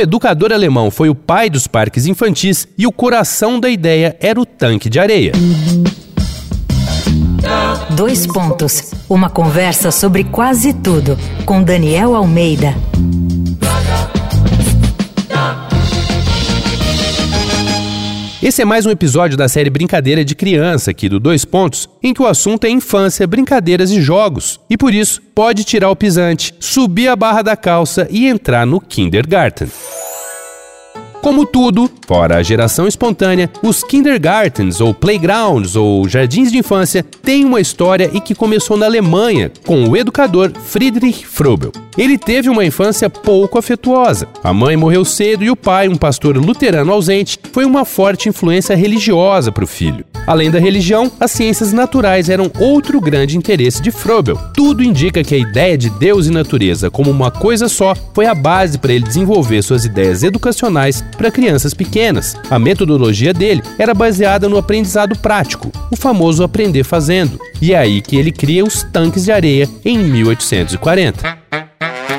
Um educador alemão foi o pai dos parques infantis e o coração da ideia era o tanque de areia. Dois pontos. Uma conversa sobre quase tudo com Daniel Almeida. Esse é mais um episódio da série Brincadeira de Criança, aqui do Dois Pontos, em que o assunto é infância, brincadeiras e jogos. E por isso, pode tirar o pisante, subir a barra da calça e entrar no kindergarten. Como tudo, fora a geração espontânea, os kindergartens ou playgrounds ou jardins de infância têm uma história e que começou na Alemanha com o educador Friedrich Frobel. Ele teve uma infância pouco afetuosa. A mãe morreu cedo e o pai, um pastor luterano ausente, foi uma forte influência religiosa para o filho. Além da religião, as ciências naturais eram outro grande interesse de Frobel. Tudo indica que a ideia de Deus e natureza como uma coisa só foi a base para ele desenvolver suas ideias educacionais para crianças pequenas. A metodologia dele era baseada no aprendizado prático, o famoso aprender fazendo. E é aí que ele cria os tanques de areia em 1840.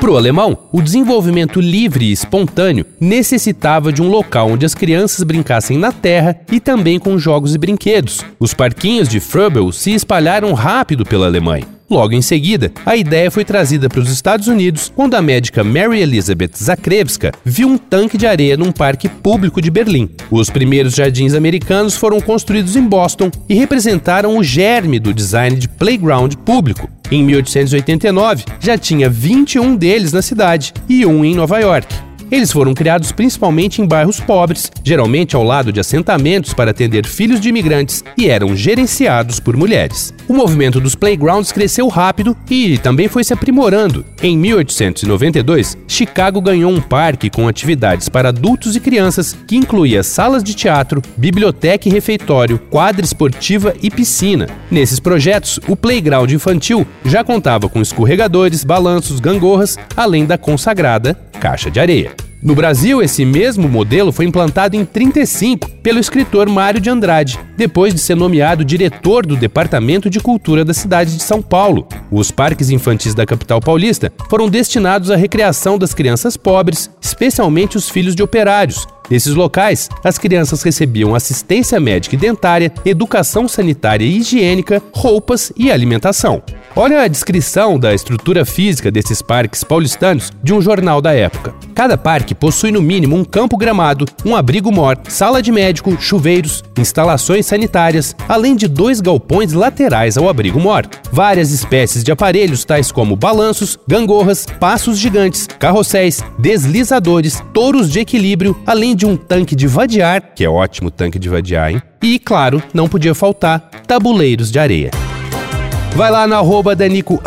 Para o alemão, o desenvolvimento livre e espontâneo necessitava de um local onde as crianças brincassem na terra e também com jogos e brinquedos. Os parquinhos de Fröbel se espalharam rápido pela Alemanha. Logo em seguida, a ideia foi trazida para os Estados Unidos quando a médica Mary Elizabeth Zakrewska viu um tanque de areia num parque público de Berlim. Os primeiros jardins americanos foram construídos em Boston e representaram o germe do design de playground público. Em 1889, já tinha 21 deles na cidade e um em Nova York. Eles foram criados principalmente em bairros pobres, geralmente ao lado de assentamentos para atender filhos de imigrantes, e eram gerenciados por mulheres. O movimento dos playgrounds cresceu rápido e também foi se aprimorando. Em 1892, Chicago ganhou um parque com atividades para adultos e crianças que incluía salas de teatro, biblioteca e refeitório, quadra esportiva e piscina. Nesses projetos, o playground infantil já contava com escorregadores, balanços, gangorras, além da consagrada caixa de areia. No Brasil, esse mesmo modelo foi implantado em 35 pelo escritor Mário de Andrade, depois de ser nomeado diretor do Departamento de Cultura da cidade de São Paulo. Os parques infantis da capital paulista foram destinados à recreação das crianças pobres, especialmente os filhos de operários, Nesses locais, as crianças recebiam assistência médica e dentária, educação sanitária e higiênica, roupas e alimentação. Olha a descrição da estrutura física desses parques paulistanos de um jornal da época. Cada parque possui no mínimo um campo gramado, um abrigo-mor, sala de médico, chuveiros, instalações sanitárias, além de dois galpões laterais ao abrigo-mor. Várias espécies de aparelhos tais como balanços, gangorras, passos gigantes, carrosséis, deslizadores, touros de equilíbrio, além de um tanque de vadiar, que é ótimo tanque de vadiar, hein? E, claro, não podia faltar tabuleiros de areia. Vai lá no arroba Danico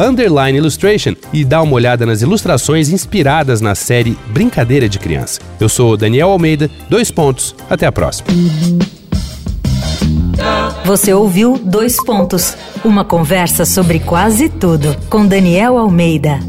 Illustration e dá uma olhada nas ilustrações inspiradas na série Brincadeira de Criança. Eu sou Daniel Almeida, dois pontos, até a próxima. Você ouviu Dois Pontos, uma conversa sobre quase tudo com Daniel Almeida.